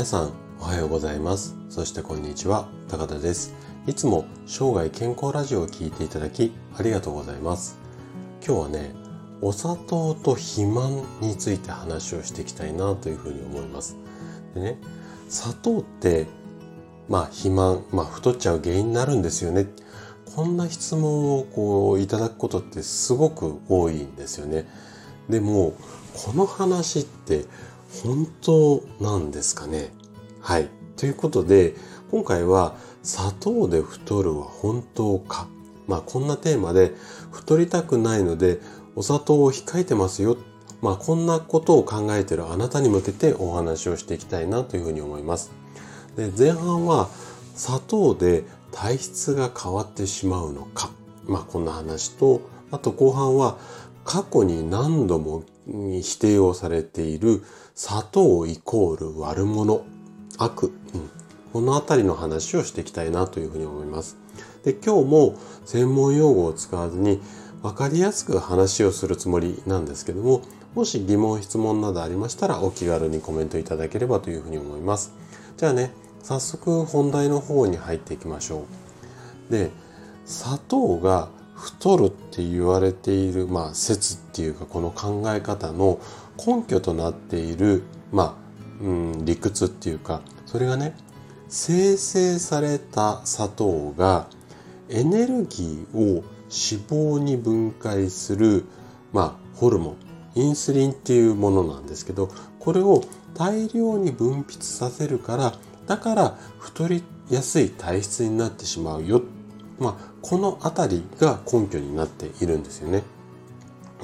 皆さんおはようございます。そしてこんにちは高田です。いつも生涯健康ラジオを聴いていただきありがとうございます。今日はねお砂糖と肥満について話をしていきたいなというふうに思います。でね砂糖ってまあ肥満、まあ太っちゃう原因になるんですよね。こんな質問をこういただくことってすごく多いんですよね。でもこの話って本当なんですかねはい。ということで、今回は砂糖で太るは本当かまあこんなテーマで太りたくないのでお砂糖を控えてますよ。まあこんなことを考えているあなたに向けてお話をしていきたいなというふうに思います。で前半は砂糖で体質が変わってしまうのか。まあこんな話と、あと後半は過去に何度も否定をされている砂糖イコール悪者、悪、うん、このあたりの話をしていきたいなというふうに思います。で今日も専門用語を使わずに分かりやすく話をするつもりなんですけどももし疑問質問などありましたらお気軽にコメントいただければというふうに思います。じゃあね早速本題の方に入っていきましょう。で砂糖が太るって言われている、まあ、説っていうかこの考え方の根拠となっている、まあ、うん、理屈っていうかそれがね生成された砂糖がエネルギーを脂肪に分解する、まあ、ホルモンインスリンっていうものなんですけどこれを大量に分泌させるからだから太りやすい体質になってしまうよっまあ、この辺りが根拠になっているんですよね。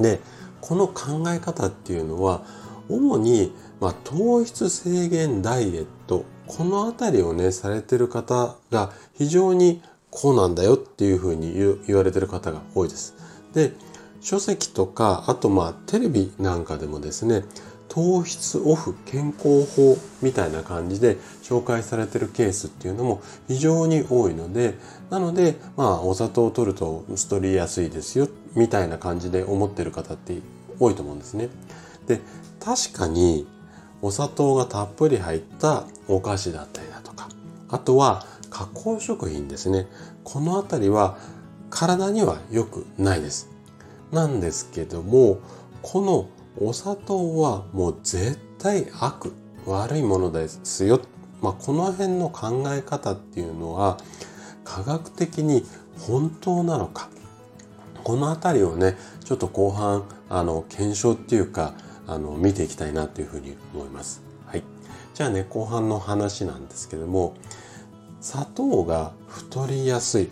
でこの考え方っていうのは主に、まあ、糖質制限ダイエットこの辺りをねされてる方が非常にこうなんだよっていうふうに言われてる方が多いです。で書籍とかあとまあテレビなんかでもですね糖質オフ健康法みたいな感じで紹介されてるケースっていうのも非常に多いのでなのでまあお砂糖を取ると太りやすいですよみたいな感じで思ってる方って多いと思うんですね。で確かにお砂糖がたっぷり入ったお菓子だったりだとかあとは加工食品ですねこの辺りは体には良くないです。なんですけどもこのお砂糖はもう絶対悪悪いものですよ、まあ、この辺の考え方っていうのは科学的に本当なのかこの辺りをねちょっと後半あの検証っていうかあの見ていきたいなというふうに思います。はい、じゃあね後半の話なんですけども砂糖が太りやすい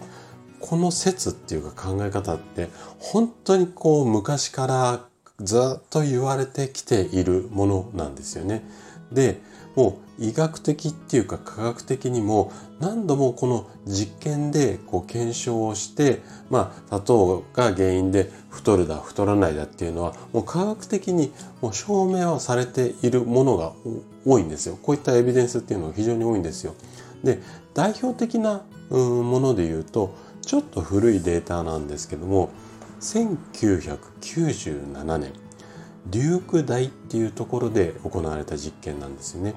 この説っていうか考え方って本当にこう昔からずっと言われてきているものなんですよね。でもう医学的っていうか科学的にも何度もこの実験でこう検証をしてまあ砂糖が原因で太るだ太らないだっていうのはもう科学的にもう証明はされているものが多いんですよ。こういったエビデンスっていうのが非常に多いんですよ。で代表的なもので言うとちょっと古いデータなんですけども1997年デューク大っていうところで行われた実験なんですよね。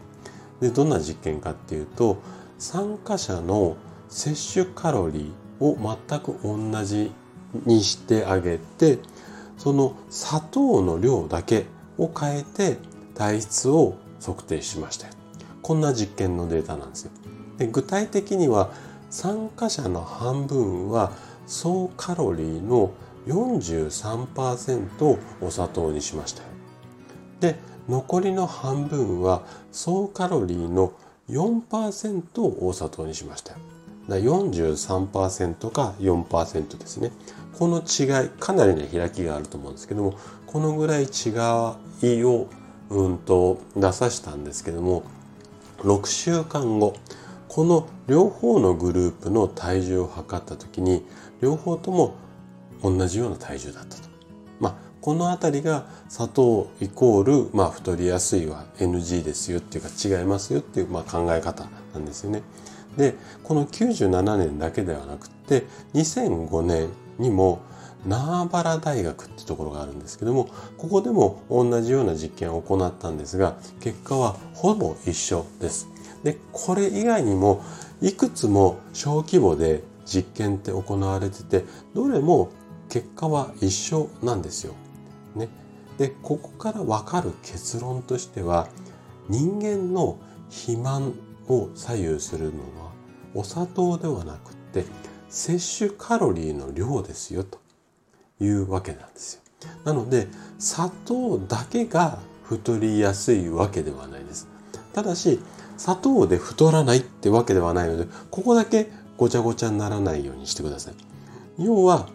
でどんな実験かっていうと参加者の摂取カロリーを全く同じにしてあげてその砂糖の量だけを変えて体質を測定しましたこんな実験のデータなんですよ。で具体的には参加者の半分は総カロリーの43%をお砂糖にしました。で残りの半分は総カロリーの4%をお砂糖にしました。だ43%か4%ですね。この違いかなりの開きがあると思うんですけどもこのぐらい違いをうんと出さしたんですけども6週間後この両方のグループの体重を測った時に両方とも同じような体重だったと。まあ、この辺りが砂糖イコール、まあ、太りやすいは NG ですよっていうか違いますよっていう、まあ、考え方なんですよね。でこの97年だけではなくて2005年にもナーバラ大学ってところがあるんですけどもここでも同じような実験を行ったんですが結果はほぼ一緒です。で、これ以外にもいくつも小規模で実験って行われてて、どれも結果は一緒なんですよ。ね。で、ここからわかる結論としては、人間の肥満を左右するのはお砂糖ではなくて摂取カロリーの量ですよというわけなんですよ。なので砂糖だけが太りやすいわけではないです。ただし砂糖で太らないってわけではないのでここだけごちゃごちゃにならないようにしてください。要は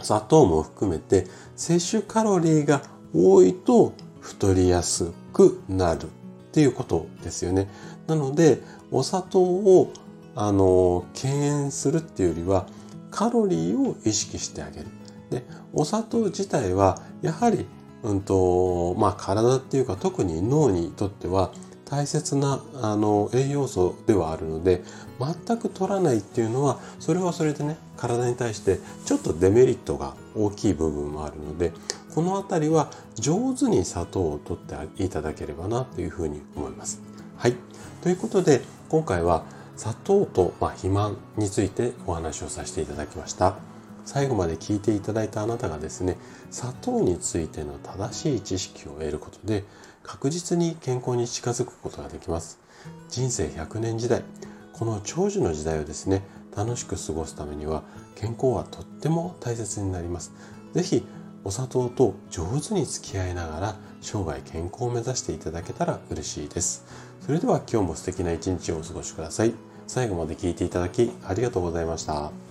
砂糖も含めて摂取カロリーが多いと太りやすくなるっていうことですよね。なのでお砂糖をあの敬遠するっていうよりはカロリーを意識してあげる。でお砂糖自体はやはり、うんとまあ、体っていうか特に脳にとっては大切なあの栄養素ではあるので全く取らないっていうのはそれはそれでね体に対してちょっとデメリットが大きい部分もあるのでこの辺りは上手に砂糖を取っていただければなというふうに思います。はい。ということで今回は砂糖と、まあ、肥満についてお話をさせていただきました。最後まで聞いていただいたあなたがですね砂糖についての正しい知識を得ることで確実に健康に近づくことができます。人生100年時代この長寿の時代をですね楽しく過ごすためには健康はとっても大切になります。是非お砂糖と上手に付き合いながら生涯健康を目指していただけたら嬉しいです。それでは今日も素敵な一日をお過ごしください。最後まで聞いていただきありがとうございました。